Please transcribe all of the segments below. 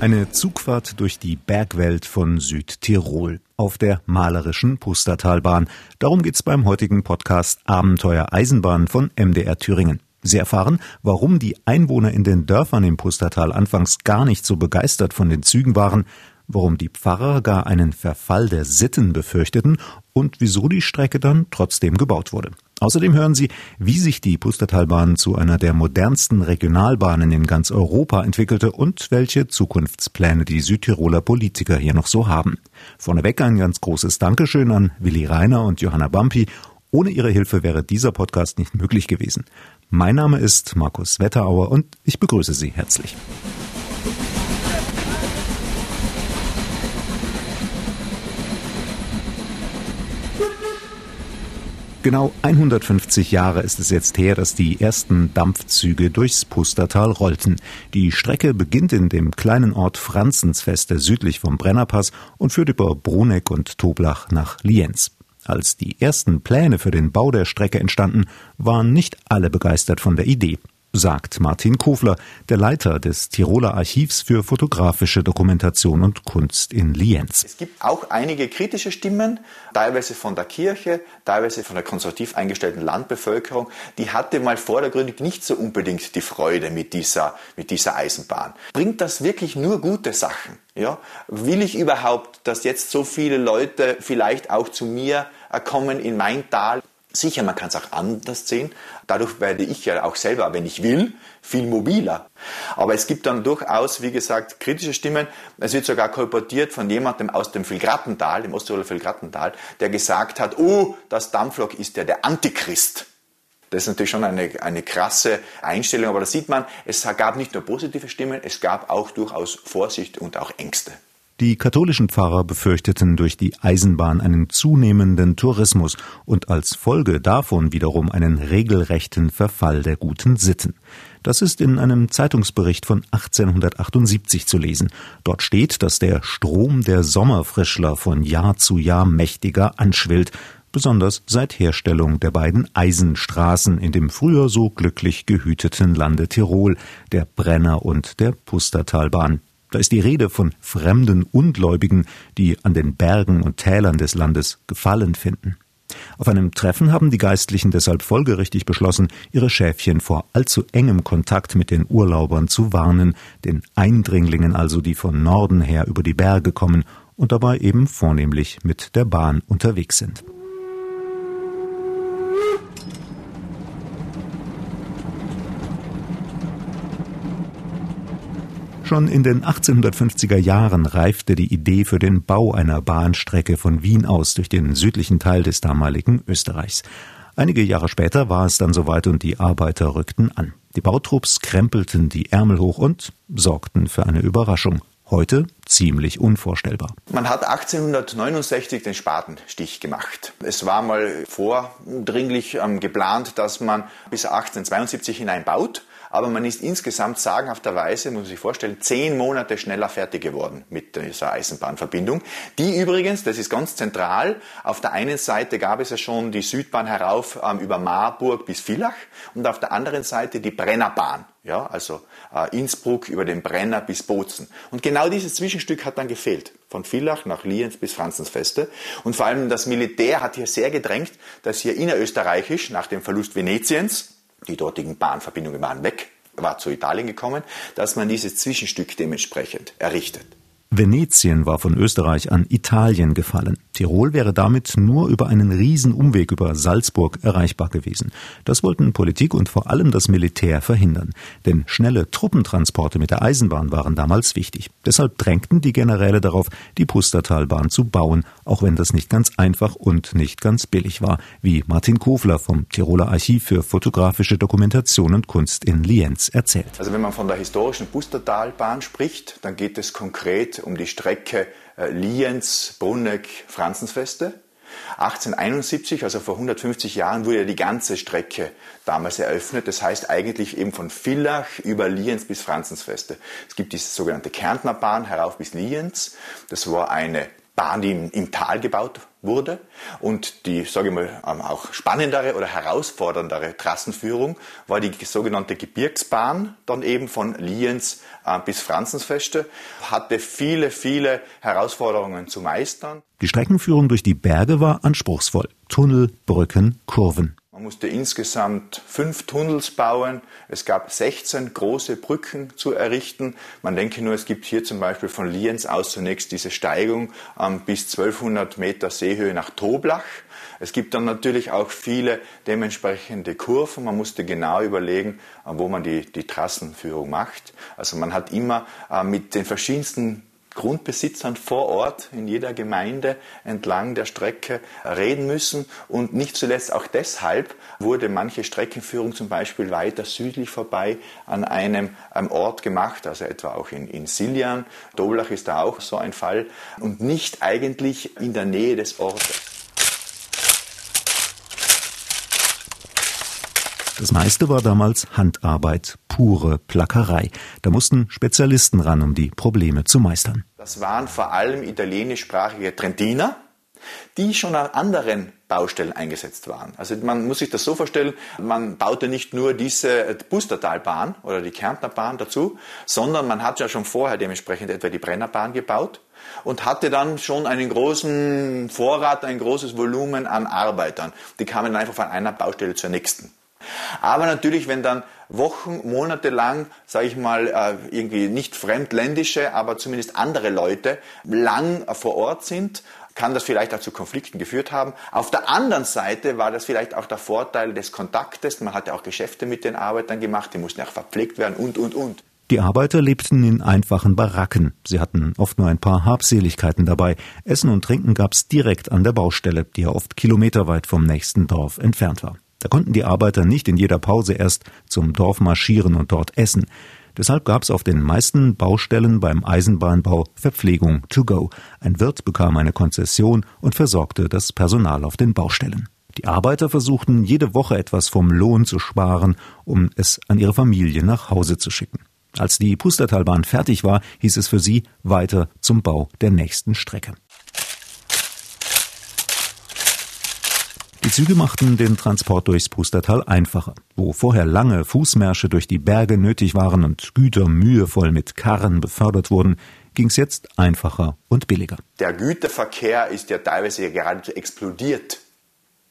Eine Zugfahrt durch die Bergwelt von Südtirol auf der malerischen Pustertalbahn. Darum geht's beim heutigen Podcast Abenteuer Eisenbahn von MDR Thüringen. Sie erfahren, warum die Einwohner in den Dörfern im Pustertal anfangs gar nicht so begeistert von den Zügen waren, warum die Pfarrer gar einen Verfall der Sitten befürchteten und wieso die Strecke dann trotzdem gebaut wurde. Außerdem hören Sie, wie sich die Pustertalbahn zu einer der modernsten Regionalbahnen in ganz Europa entwickelte und welche Zukunftspläne die Südtiroler Politiker hier noch so haben. Vorneweg ein ganz großes Dankeschön an Willi Reiner und Johanna Bampi. Ohne Ihre Hilfe wäre dieser Podcast nicht möglich gewesen. Mein Name ist Markus Wetterauer und ich begrüße Sie herzlich. Genau 150 Jahre ist es jetzt her, dass die ersten Dampfzüge durchs Pustertal rollten. Die Strecke beginnt in dem kleinen Ort Franzensfeste südlich vom Brennerpass und führt über Bruneck und Toblach nach Lienz. Als die ersten Pläne für den Bau der Strecke entstanden, waren nicht alle begeistert von der Idee sagt Martin Kofler, der Leiter des Tiroler Archivs für fotografische Dokumentation und Kunst in Lienz. Es gibt auch einige kritische Stimmen, teilweise von der Kirche, teilweise von der konservativ eingestellten Landbevölkerung. Die hatte mal vordergründig nicht so unbedingt die Freude mit dieser, mit dieser Eisenbahn. Bringt das wirklich nur gute Sachen? Ja? Will ich überhaupt, dass jetzt so viele Leute vielleicht auch zu mir kommen in mein Tal? Sicher, man kann es auch anders sehen. Dadurch werde ich ja auch selber, wenn ich will, viel mobiler. Aber es gibt dann durchaus, wie gesagt, kritische Stimmen. Es wird sogar kolportiert von jemandem aus dem Filgrattental, dem Osttiroler Filgrattental, der gesagt hat, oh, das Dampflok ist ja der Antichrist. Das ist natürlich schon eine, eine krasse Einstellung, aber da sieht man, es gab nicht nur positive Stimmen, es gab auch durchaus Vorsicht und auch Ängste. Die katholischen Pfarrer befürchteten durch die Eisenbahn einen zunehmenden Tourismus und als Folge davon wiederum einen regelrechten Verfall der guten Sitten. Das ist in einem Zeitungsbericht von 1878 zu lesen. Dort steht, dass der Strom der Sommerfrischler von Jahr zu Jahr mächtiger anschwillt, besonders seit Herstellung der beiden Eisenstraßen in dem früher so glücklich gehüteten Lande Tirol, der Brenner und der Pustertalbahn. Da ist die Rede von fremden Ungläubigen, die an den Bergen und Tälern des Landes Gefallen finden. Auf einem Treffen haben die Geistlichen deshalb folgerichtig beschlossen, ihre Schäfchen vor allzu engem Kontakt mit den Urlaubern zu warnen, den Eindringlingen also, die von Norden her über die Berge kommen und dabei eben vornehmlich mit der Bahn unterwegs sind. Schon in den 1850er Jahren reifte die Idee für den Bau einer Bahnstrecke von Wien aus durch den südlichen Teil des damaligen Österreichs. Einige Jahre später war es dann soweit und die Arbeiter rückten an. Die Bautrupps krempelten die Ärmel hoch und sorgten für eine Überraschung. Heute ziemlich unvorstellbar. Man hat 1869 den Spatenstich gemacht. Es war mal vordringlich ähm, geplant, dass man bis 1872 hinein baut aber man ist insgesamt sagenhafterweise, muss man sich vorstellen, zehn Monate schneller fertig geworden mit dieser Eisenbahnverbindung. Die übrigens, das ist ganz zentral, auf der einen Seite gab es ja schon die Südbahn herauf ähm, über Marburg bis Villach und auf der anderen Seite die Brennerbahn. Ja, also äh, Innsbruck über den Brenner bis Bozen. Und genau dieses Zwischenstück hat dann gefehlt. Von Villach nach Lienz bis Franzensfeste. Und vor allem das Militär hat hier sehr gedrängt, dass hier innerösterreichisch nach dem Verlust Venetiens die dortigen Bahnverbindungen waren weg, war zu Italien gekommen, dass man dieses Zwischenstück dementsprechend errichtet. Venetien war von Österreich an Italien gefallen. Tirol wäre damit nur über einen Riesenumweg über Salzburg erreichbar gewesen. Das wollten Politik und vor allem das Militär verhindern. Denn schnelle Truppentransporte mit der Eisenbahn waren damals wichtig. Deshalb drängten die Generäle darauf, die Pustertalbahn zu bauen, auch wenn das nicht ganz einfach und nicht ganz billig war, wie Martin Kofler vom Tiroler Archiv für fotografische Dokumentation und Kunst in Lienz erzählt. Also wenn man von der historischen Pustertalbahn spricht, dann geht es konkret um die Strecke äh, Lienz, Brunneck, Franzensfeste. 1871, also vor 150 Jahren, wurde ja die ganze Strecke damals eröffnet. Das heißt eigentlich eben von Villach über Lienz bis Franzensfeste. Es gibt diese sogenannte Kärntner Bahn herauf bis Lienz. Das war eine Bahn, die im, Tal gebaut wurde. Und die, sage ich mal, ähm, auch spannendere oder herausforderndere Trassenführung war die sogenannte Gebirgsbahn, dann eben von Lienz äh, bis Franzensfeste, hatte viele, viele Herausforderungen zu meistern. Die Streckenführung durch die Berge war anspruchsvoll. Tunnel, Brücken, Kurven. Man musste insgesamt fünf Tunnels bauen. Es gab 16 große Brücken zu errichten. Man denke nur, es gibt hier zum Beispiel von Lienz aus zunächst diese Steigung ähm, bis 1200 Meter Seehöhe nach Toblach. Es gibt dann natürlich auch viele dementsprechende Kurven. Man musste genau überlegen, äh, wo man die, die Trassenführung macht. Also man hat immer äh, mit den verschiedensten Grundbesitzern vor Ort in jeder Gemeinde entlang der Strecke reden müssen. Und nicht zuletzt auch deshalb wurde manche Streckenführung zum Beispiel weiter südlich vorbei an einem, einem Ort gemacht, also etwa auch in, in Siljan. Doblach ist da auch so ein Fall und nicht eigentlich in der Nähe des Ortes. Das meiste war damals Handarbeit, pure Plackerei. Da mussten Spezialisten ran, um die Probleme zu meistern. Das waren vor allem italienischsprachige Trentiner, die schon an anderen Baustellen eingesetzt waren. Also man muss sich das so vorstellen, man baute nicht nur diese Pustertalbahn oder die Kärntner Bahn dazu, sondern man hat ja schon vorher dementsprechend etwa die Brennerbahn gebaut und hatte dann schon einen großen Vorrat, ein großes Volumen an Arbeitern. Die kamen einfach von einer Baustelle zur nächsten. Aber natürlich, wenn dann Wochen, Monate lang, sage ich mal, äh, irgendwie nicht fremdländische, aber zumindest andere Leute lang vor Ort sind, kann das vielleicht auch zu Konflikten geführt haben. Auf der anderen Seite war das vielleicht auch der Vorteil des Kontaktes. Man hatte auch Geschäfte mit den Arbeitern gemacht, die mussten auch verpflegt werden und, und, und. Die Arbeiter lebten in einfachen Baracken. Sie hatten oft nur ein paar Habseligkeiten dabei. Essen und Trinken gab's direkt an der Baustelle, die ja oft kilometerweit vom nächsten Dorf entfernt war. Da konnten die Arbeiter nicht in jeder Pause erst zum Dorf marschieren und dort essen. Deshalb gab es auf den meisten Baustellen beim Eisenbahnbau Verpflegung to go. Ein Wirt bekam eine Konzession und versorgte das Personal auf den Baustellen. Die Arbeiter versuchten jede Woche etwas vom Lohn zu sparen, um es an ihre Familie nach Hause zu schicken. Als die Pustertalbahn fertig war, hieß es für sie weiter zum Bau der nächsten Strecke. Die Züge machten den Transport durchs Pustertal einfacher. Wo vorher lange Fußmärsche durch die Berge nötig waren und Güter mühevoll mit Karren befördert wurden, ging es jetzt einfacher und billiger. Der Güterverkehr ist ja teilweise geradezu explodiert.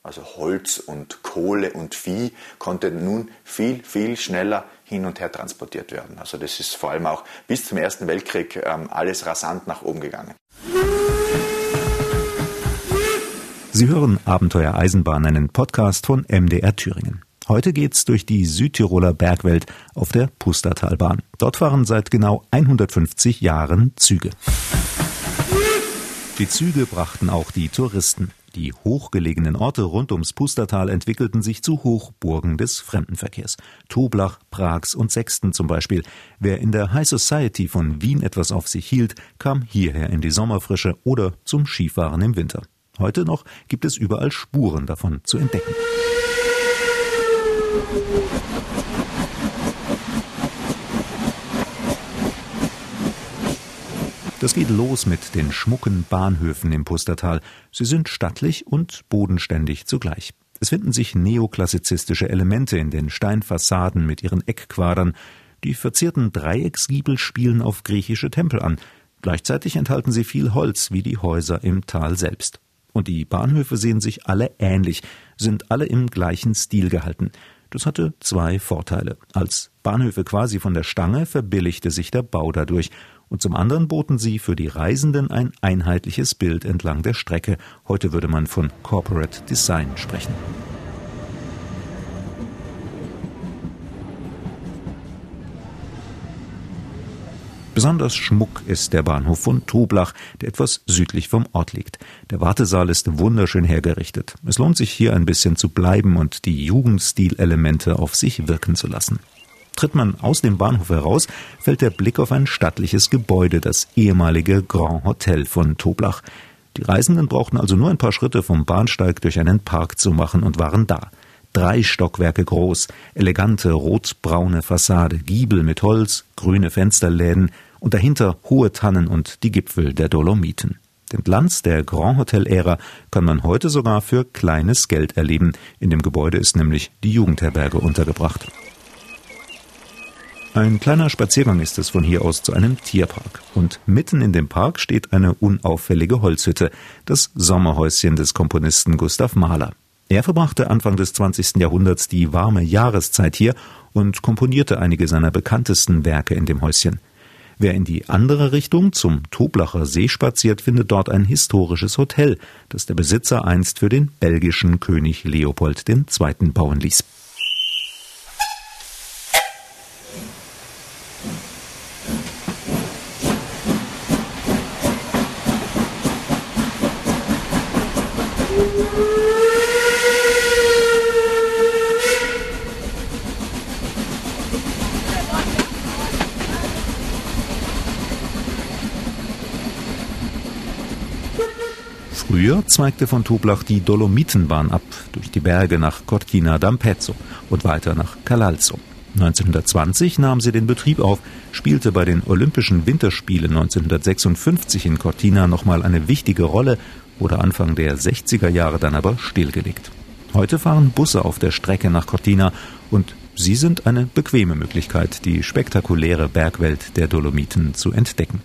Also Holz und Kohle und Vieh konnte nun viel, viel schneller hin und her transportiert werden. Also das ist vor allem auch bis zum Ersten Weltkrieg ähm, alles rasant nach oben gegangen. Sie hören Abenteuer Eisenbahn, einen Podcast von MDR Thüringen. Heute geht's durch die Südtiroler Bergwelt auf der Pustertalbahn. Dort fahren seit genau 150 Jahren Züge. Die Züge brachten auch die Touristen. Die hochgelegenen Orte rund ums Pustertal entwickelten sich zu Hochburgen des Fremdenverkehrs. Toblach, Prags und Sexten zum Beispiel. Wer in der High Society von Wien etwas auf sich hielt, kam hierher in die Sommerfrische oder zum Skifahren im Winter. Heute noch gibt es überall Spuren davon zu entdecken. Das geht los mit den schmucken Bahnhöfen im Pustertal. Sie sind stattlich und bodenständig zugleich. Es finden sich neoklassizistische Elemente in den Steinfassaden mit ihren Eckquadern. Die verzierten Dreiecksgiebel spielen auf griechische Tempel an. Gleichzeitig enthalten sie viel Holz wie die Häuser im Tal selbst. Und die Bahnhöfe sehen sich alle ähnlich, sind alle im gleichen Stil gehalten. Das hatte zwei Vorteile. Als Bahnhöfe quasi von der Stange verbilligte sich der Bau dadurch, und zum anderen boten sie für die Reisenden ein einheitliches Bild entlang der Strecke. Heute würde man von Corporate Design sprechen. Besonders Schmuck ist der Bahnhof von Toblach, der etwas südlich vom Ort liegt. Der Wartesaal ist wunderschön hergerichtet. Es lohnt sich hier ein bisschen zu bleiben und die Jugendstilelemente auf sich wirken zu lassen. Tritt man aus dem Bahnhof heraus, fällt der Blick auf ein stattliches Gebäude, das ehemalige Grand Hotel von Toblach. Die Reisenden brauchten also nur ein paar Schritte vom Bahnsteig durch einen Park zu machen und waren da. Drei Stockwerke groß, elegante rotbraune Fassade, Giebel mit Holz, grüne Fensterläden, und dahinter hohe Tannen und die Gipfel der Dolomiten. Den Glanz der Grand Hotel-Ära kann man heute sogar für kleines Geld erleben. In dem Gebäude ist nämlich die Jugendherberge untergebracht. Ein kleiner Spaziergang ist es von hier aus zu einem Tierpark. Und mitten in dem Park steht eine unauffällige Holzhütte, das Sommerhäuschen des Komponisten Gustav Mahler. Er verbrachte Anfang des 20. Jahrhunderts die warme Jahreszeit hier und komponierte einige seiner bekanntesten Werke in dem Häuschen. Wer in die andere Richtung zum Toblacher See spaziert, findet dort ein historisches Hotel, das der Besitzer einst für den belgischen König Leopold II. bauen ließ. Früher zweigte von Toblach die Dolomitenbahn ab, durch die Berge nach Cortina d'Ampezzo und weiter nach Calalzo. 1920 nahm sie den Betrieb auf, spielte bei den Olympischen Winterspielen 1956 in Cortina nochmal eine wichtige Rolle, wurde Anfang der 60er Jahre dann aber stillgelegt. Heute fahren Busse auf der Strecke nach Cortina und sie sind eine bequeme Möglichkeit, die spektakuläre Bergwelt der Dolomiten zu entdecken.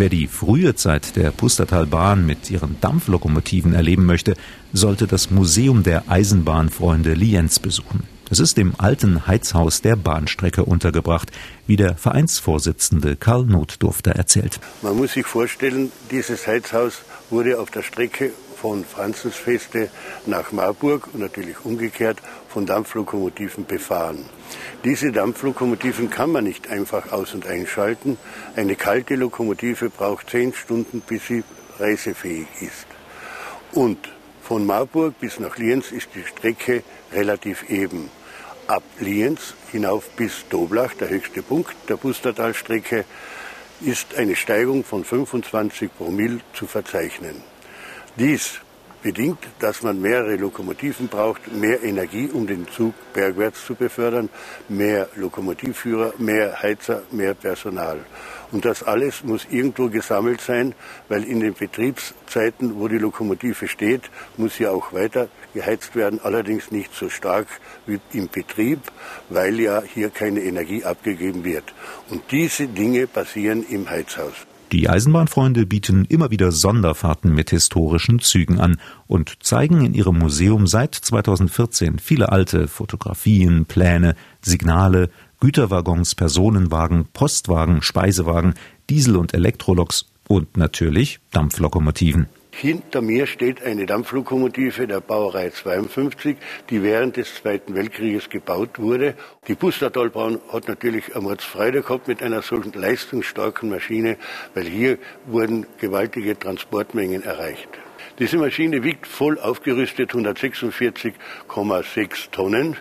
Wer die frühe Zeit der Pustertalbahn mit ihren Dampflokomotiven erleben möchte, sollte das Museum der Eisenbahnfreunde Lienz besuchen. Es ist im alten Heizhaus der Bahnstrecke untergebracht, wie der Vereinsvorsitzende Karl Notdurfter erzählt. Man muss sich vorstellen, dieses Heizhaus wurde auf der Strecke von Franzensfeste nach Marburg und natürlich umgekehrt von Dampflokomotiven befahren. Diese Dampflokomotiven kann man nicht einfach aus- und einschalten. Eine kalte Lokomotive braucht zehn Stunden, bis sie reisefähig ist. Und von Marburg bis nach Lienz ist die Strecke relativ eben. Ab Lienz hinauf bis Doblach, der höchste Punkt der Pustertalstrecke, ist eine Steigung von 25 Promille zu verzeichnen. Dies bedingt, dass man mehrere Lokomotiven braucht, mehr Energie, um den Zug bergwärts zu befördern, mehr Lokomotivführer, mehr Heizer, mehr Personal. Und das alles muss irgendwo gesammelt sein, weil in den Betriebszeiten, wo die Lokomotive steht, muss sie auch weiter geheizt werden, allerdings nicht so stark wie im Betrieb, weil ja hier keine Energie abgegeben wird. Und diese Dinge passieren im Heizhaus. Die Eisenbahnfreunde bieten immer wieder Sonderfahrten mit historischen Zügen an und zeigen in ihrem Museum seit 2014 viele alte Fotografien, Pläne, Signale, Güterwaggons, Personenwagen, Postwagen, Speisewagen, Diesel- und Elektroloks und natürlich Dampflokomotiven. Hinter mir steht eine Dampflokomotive der Bauerei 52, die während des Zweiten Weltkrieges gebaut wurde. Die Pustertalbahn hat natürlich eine Mordsfreude gehabt mit einer solchen leistungsstarken Maschine, weil hier wurden gewaltige Transportmengen erreicht. Diese Maschine wiegt voll aufgerüstet 146,6 Tonnen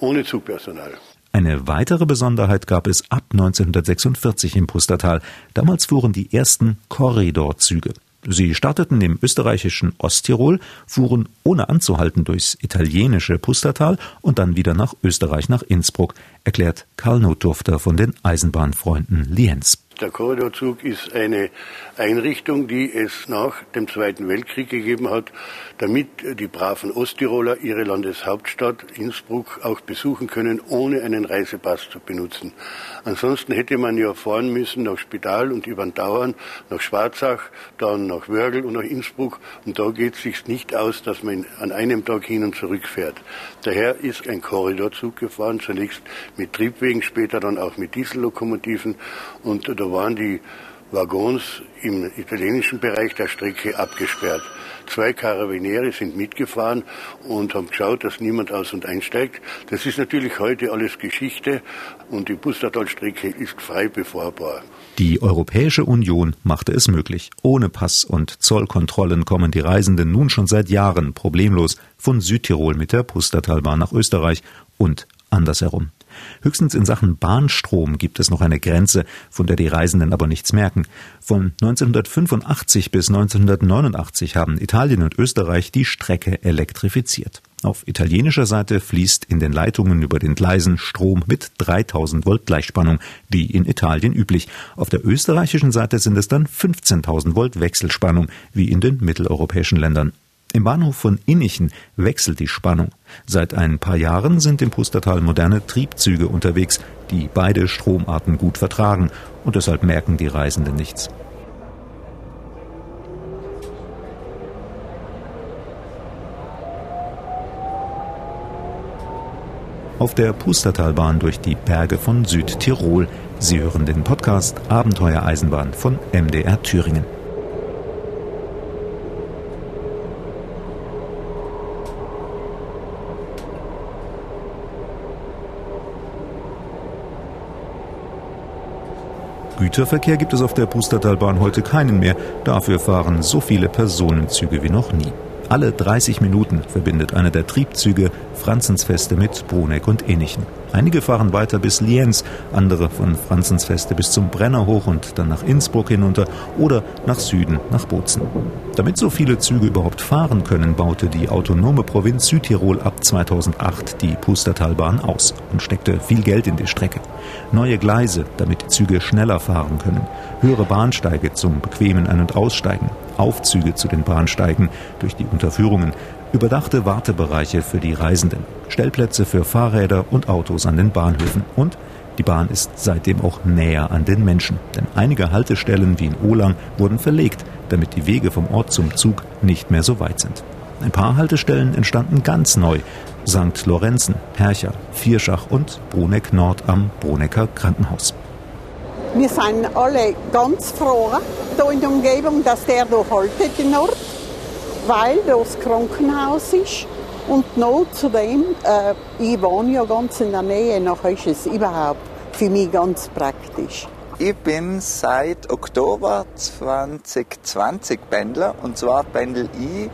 ohne Zugpersonal. Eine weitere Besonderheit gab es ab 1946 im Pustertal. Damals fuhren die ersten Korridorzüge. Sie starteten im österreichischen Osttirol, fuhren ohne anzuhalten durchs italienische Pustertal und dann wieder nach Österreich nach Innsbruck, erklärt Karl Notdurfter von den Eisenbahnfreunden Lienz. Der Korridorzug ist eine Einrichtung, die es nach dem Zweiten Weltkrieg gegeben hat, damit die braven Osttiroler ihre Landeshauptstadt Innsbruck auch besuchen können, ohne einen Reisepass zu benutzen. Ansonsten hätte man ja fahren müssen nach Spital und über den Dauern, nach Schwarzach, dann nach Wörgl und nach Innsbruck. Und da geht es sich nicht aus, dass man an einem Tag hin und zurück fährt. Daher ist ein Korridorzug gefahren, zunächst mit Triebwegen, später dann auch mit Diesellokomotiven. Und da waren die Waggons im italienischen Bereich der Strecke abgesperrt. Zwei Karabiniere sind mitgefahren und haben geschaut, dass niemand aus- und einsteigt. Das ist natürlich heute alles Geschichte und die Pustertalstrecke ist frei befahrbar. Die Europäische Union machte es möglich. Ohne Pass- und Zollkontrollen kommen die Reisenden nun schon seit Jahren problemlos von Südtirol mit der Pustertalbahn nach Österreich und andersherum. Höchstens in Sachen Bahnstrom gibt es noch eine Grenze, von der die Reisenden aber nichts merken. Von 1985 bis 1989 haben Italien und Österreich die Strecke elektrifiziert. Auf italienischer Seite fließt in den Leitungen über den Gleisen Strom mit 3000 Volt Gleichspannung, wie in Italien üblich. Auf der österreichischen Seite sind es dann 15.000 Volt Wechselspannung, wie in den mitteleuropäischen Ländern. Im Bahnhof von Innichen wechselt die Spannung. Seit ein paar Jahren sind im Pustertal moderne Triebzüge unterwegs, die beide Stromarten gut vertragen, und deshalb merken die Reisenden nichts. Auf der Pustertalbahn durch die Berge von Südtirol. Sie hören den Podcast Abenteuereisenbahn von MDR Thüringen. Güterverkehr gibt es auf der Pustertalbahn heute keinen mehr. Dafür fahren so viele Personenzüge wie noch nie. Alle 30 Minuten verbindet einer der Triebzüge Franzensfeste mit Bruneck und Enichen. Einige fahren weiter bis Lienz, andere von Franzensfeste bis zum Brenner hoch und dann nach Innsbruck hinunter oder nach Süden, nach Bozen. Damit so viele Züge überhaupt fahren können, baute die autonome Provinz Südtirol ab 2008 die Pustertalbahn aus und steckte viel Geld in die Strecke. Neue Gleise, damit Züge schneller fahren können, höhere Bahnsteige zum bequemen Ein- und Aussteigen, Aufzüge zu den Bahnsteigen durch die Unterführungen, überdachte Wartebereiche für die Reisenden, Stellplätze für Fahrräder und Autos an den Bahnhöfen und die Bahn ist seitdem auch näher an den Menschen, denn einige Haltestellen wie in Olang wurden verlegt, damit die Wege vom Ort zum Zug nicht mehr so weit sind. Ein paar Haltestellen entstanden ganz neu. St. Lorenzen, Hercher, Vierschach und Bruneck Nord am Brunecker Krankenhaus. Wir sind alle ganz froh hier in der Umgebung, dass der hier haltet, den Ort, weil das Krankenhaus ist. Und noch zudem, äh, ich wohne ja ganz in der Nähe, nachher ist es überhaupt für mich ganz praktisch. Ich bin seit Oktober 2020 Pendler und zwar pendel ich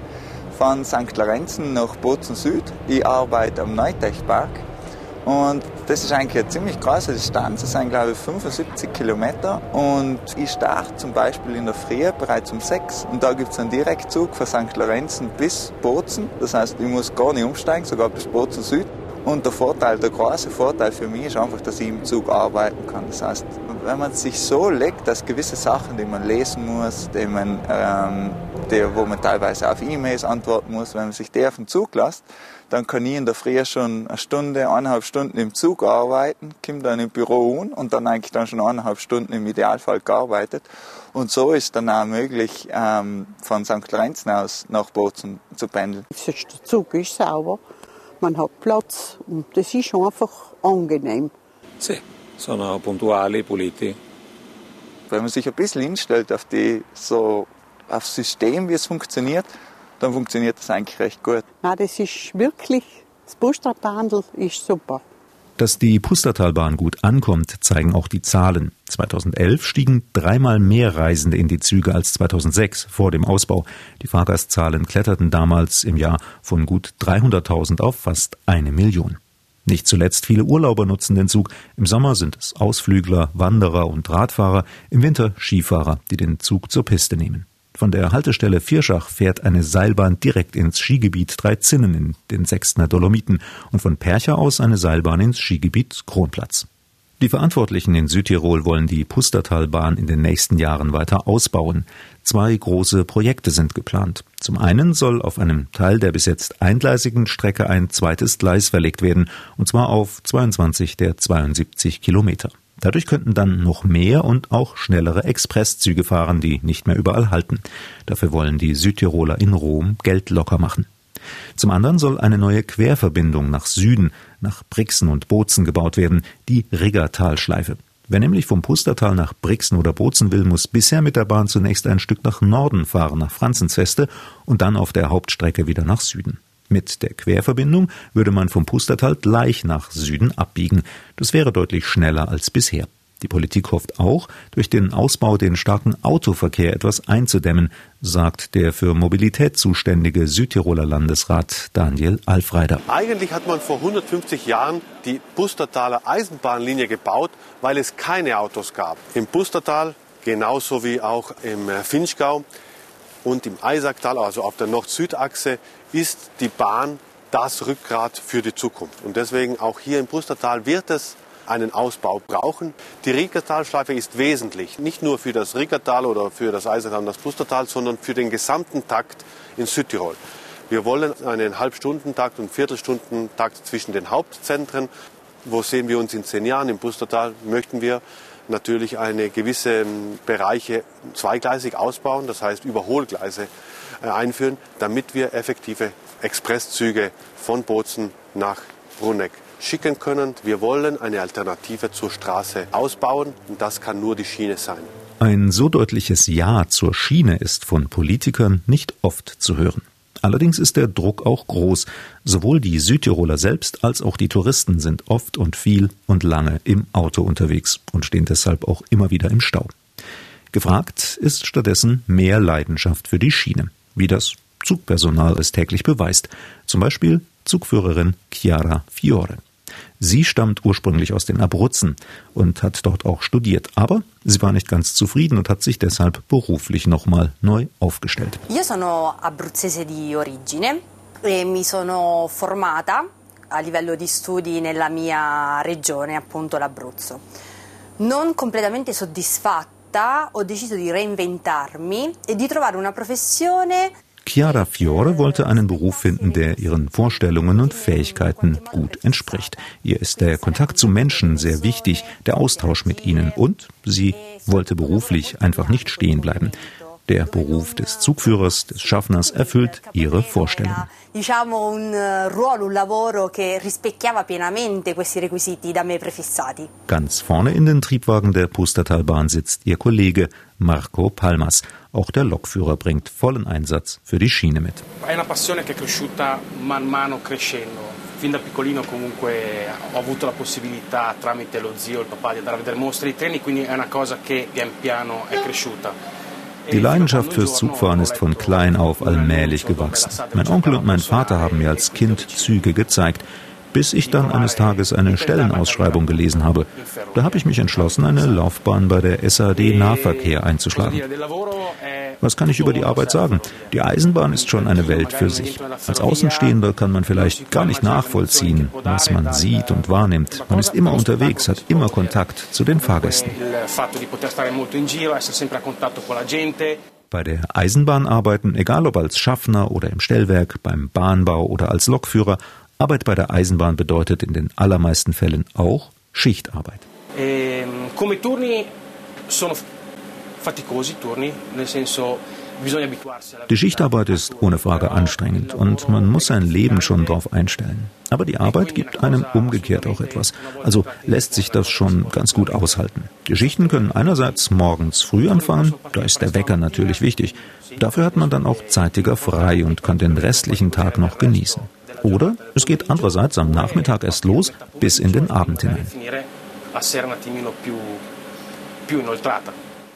von St. Lorenzen nach Bozen Süd. Ich arbeite am Neutechpark und das ist eigentlich eine ziemlich große Distanz. Das sind, glaube ich, 75 Kilometer. Und ich starte zum Beispiel in der Früh bereits um 6. Und da gibt es einen Direktzug von St. Lorenzen bis Bozen. Das heißt, ich muss gar nicht umsteigen, sogar bis Bozen Süd. Und der Vorteil, der große Vorteil für mich ist einfach, dass ich im Zug arbeiten kann. Das heißt, wenn man sich so legt, dass gewisse Sachen, die man lesen muss, die man, ähm, die, wo man teilweise auf E-Mails antworten muss, wenn man sich die auf den Zug lässt, dann kann ich in der Früh schon eine Stunde, eineinhalb Stunden im Zug arbeiten, komme dann im Büro an und dann eigentlich dann schon eineinhalb Stunden im Idealfall gearbeitet. Und so ist dann auch möglich, ähm, von St. Lorenzen aus nach Bozen zu pendeln. Der Zug ist sauber, man hat Platz und das ist einfach angenehm. Sì, sono puntuali, puliti. Wenn man sich ein bisschen hinstellt auf die, so, aufs System, wie es funktioniert, dann funktioniert das eigentlich recht gut. Na, das ist wirklich, das Bustertandel ist super. Dass die Pustertalbahn gut ankommt, zeigen auch die Zahlen. 2011 stiegen dreimal mehr Reisende in die Züge als 2006 vor dem Ausbau. Die Fahrgastzahlen kletterten damals im Jahr von gut 300.000 auf fast eine Million. Nicht zuletzt viele Urlauber nutzen den Zug. Im Sommer sind es Ausflügler, Wanderer und Radfahrer, im Winter Skifahrer, die den Zug zur Piste nehmen. Von der Haltestelle Vierschach fährt eine Seilbahn direkt ins Skigebiet Dreizinnen in den Sechstner Dolomiten und von Percha aus eine Seilbahn ins Skigebiet Kronplatz. Die Verantwortlichen in Südtirol wollen die Pustertalbahn in den nächsten Jahren weiter ausbauen. Zwei große Projekte sind geplant. Zum einen soll auf einem Teil der bis jetzt eingleisigen Strecke ein zweites Gleis verlegt werden, und zwar auf 22 der 72 Kilometer. Dadurch könnten dann noch mehr und auch schnellere Expresszüge fahren, die nicht mehr überall halten. Dafür wollen die Südtiroler in Rom Geld locker machen. Zum anderen soll eine neue Querverbindung nach Süden, nach Brixen und Bozen gebaut werden, die Riggertalschleife. Wer nämlich vom Pustertal nach Brixen oder Bozen will, muss bisher mit der Bahn zunächst ein Stück nach Norden fahren, nach Franzensfeste und dann auf der Hauptstrecke wieder nach Süden. Mit der Querverbindung würde man vom Pustertal gleich nach Süden abbiegen. Das wäre deutlich schneller als bisher. Die Politik hofft auch, durch den Ausbau den starken Autoverkehr etwas einzudämmen, sagt der für Mobilität zuständige Südtiroler Landesrat Daniel Alfreider. Eigentlich hat man vor 150 Jahren die Pustertaler Eisenbahnlinie gebaut, weil es keine Autos gab. Im Pustertal, genauso wie auch im Finchgau und im Eisacktal, also auf der Nord-Süd-Achse, ist die Bahn das Rückgrat für die Zukunft. Und deswegen auch hier im Pustertal wird es einen Ausbau brauchen. Die Riegertalschleife ist wesentlich, nicht nur für das Riegertal oder für das Eisental und das Pustertal, sondern für den gesamten Takt in Südtirol. Wir wollen einen Halbstundentakt und Viertelstundentakt zwischen den Hauptzentren. Wo sehen wir uns in zehn Jahren? Im Pustertal möchten wir natürlich eine gewisse Bereiche zweigleisig ausbauen, das heißt Überholgleise äh, einführen, damit wir effektive Expresszüge von Bozen nach Bruneck schicken können. Wir wollen eine Alternative zur Straße ausbauen und das kann nur die Schiene sein. Ein so deutliches Ja zur Schiene ist von Politikern nicht oft zu hören. Allerdings ist der Druck auch groß. Sowohl die Südtiroler selbst als auch die Touristen sind oft und viel und lange im Auto unterwegs und stehen deshalb auch immer wieder im Stau. Gefragt ist stattdessen mehr Leidenschaft für die Schiene, wie das Zugpersonal es täglich beweist. Zum Beispiel Zugführerin Chiara Fiore. Sie stammt ursprünglich aus den Abruzzen und hat dort auch studiert, aber sie war nicht ganz zufrieden und hat sich deshalb beruflich nochmal neu aufgestellt. Io sono abruzzese di origine e mi sono formata a livello di studi nella mia regione, appunto l'Abruzzo. Non completamente soddisfatta, ho deciso di reinventarmi e di trovare una professione Chiara Fiore wollte einen Beruf finden, der ihren Vorstellungen und Fähigkeiten gut entspricht. Ihr ist der Kontakt zu Menschen sehr wichtig, der Austausch mit ihnen und sie wollte beruflich einfach nicht stehen bleiben. Der Beruf des Zugführers, des Schaffners erfüllt ihre Vorstellungen. Eh. Ganz vorne in den Triebwagen der Pustertalbahn sitzt ihr Kollege Marco Palmas. Auch der Lokführer bringt vollen Einsatz für die Schiene mit. Fin da piccolino comunque ho avuto la possibilità tramite lo zio e il papà di andare a vedere mostre di treni, quindi è una cosa che pian piano è cresciuta. Die Leidenschaft fürs Zugfahren ist von klein auf allmählich gewachsen. Mein Onkel und mein Vater haben mir als Kind Züge gezeigt, bis ich dann eines Tages eine Stellenausschreibung gelesen habe. Da habe ich mich entschlossen, eine Laufbahn bei der SAD Nahverkehr einzuschlagen. Was kann ich über die Arbeit sagen? Die Eisenbahn ist schon eine Welt für sich. Als Außenstehender kann man vielleicht gar nicht nachvollziehen, was man sieht und wahrnimmt. Man ist immer unterwegs, hat immer Kontakt zu den Fahrgästen. Bei der Eisenbahn arbeiten, egal ob als Schaffner oder im Stellwerk, beim Bahnbau oder als Lokführer, Arbeit bei der Eisenbahn bedeutet in den allermeisten Fällen auch Schichtarbeit. E, senso die Schichtarbeit ist ohne Frage anstrengend und man muss sein Leben schon darauf einstellen. Aber die Arbeit gibt einem umgekehrt auch etwas. Also lässt sich das schon ganz gut aushalten. Die Schichten können einerseits morgens früh anfangen, da ist der Wecker natürlich wichtig. Dafür hat man dann auch zeitiger frei und kann den restlichen Tag noch genießen. Oder es geht andererseits am Nachmittag erst los bis in den Abend hinein.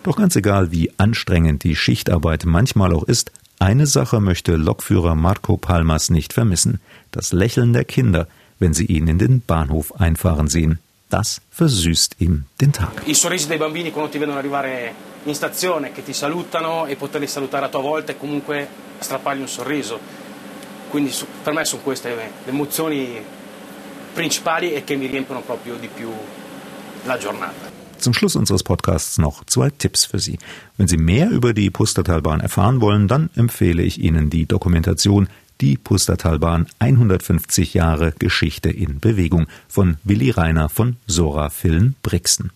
Doch ganz egal, wie anstrengend die Schichtarbeit manchmal auch ist, eine Sache möchte Lokführer Marco Palmas nicht vermissen: das Lächeln der Kinder, wenn sie ihn in den Bahnhof einfahren sehen. Das versüßt ihm den Tag. In stazione, che ti salutano e poterli salutare a tua volta e comunque strappargli un sorriso. Quindi per me sono queste le emozioni principali e che mi riempiono proprio di più la giornata. Zum Schluss unseres Podcasts noch zwei Tipps für Sie. Wenn Sie mehr über die Pustertalbahn erfahren wollen, dann empfehle ich Ihnen die Dokumentation Die Pustertalbahn 150 Jahre Geschichte in Bewegung von Willi Reiner von Sora Film Brixen.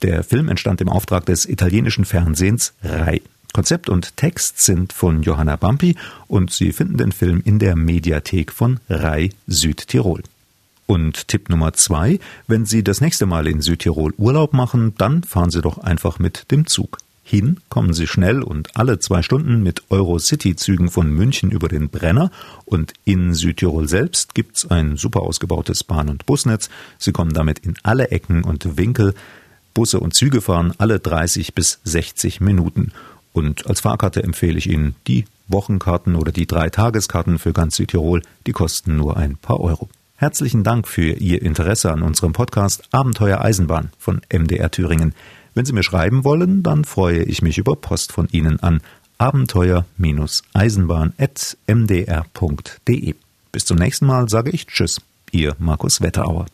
Der Film entstand im Auftrag des italienischen Fernsehens RAI. Konzept und Text sind von Johanna Bampi und Sie finden den Film in der Mediathek von RAI Südtirol. Und Tipp Nummer zwei, wenn Sie das nächste Mal in Südtirol Urlaub machen, dann fahren Sie doch einfach mit dem Zug. Hin kommen Sie schnell und alle zwei Stunden mit Eurocity-Zügen von München über den Brenner und in Südtirol selbst gibt's ein super ausgebautes Bahn- und Busnetz. Sie kommen damit in alle Ecken und Winkel. Busse und Züge fahren alle 30 bis 60 Minuten. Und als Fahrkarte empfehle ich Ihnen die Wochenkarten oder die Drei-Tageskarten für ganz Südtirol. Die kosten nur ein paar Euro. Herzlichen Dank für Ihr Interesse an unserem Podcast Abenteuer Eisenbahn von MDR Thüringen. Wenn Sie mir schreiben wollen, dann freue ich mich über Post von Ihnen an abenteuer-eisenbahn.mdr.de. Bis zum nächsten Mal sage ich Tschüss, Ihr Markus Wetterauer.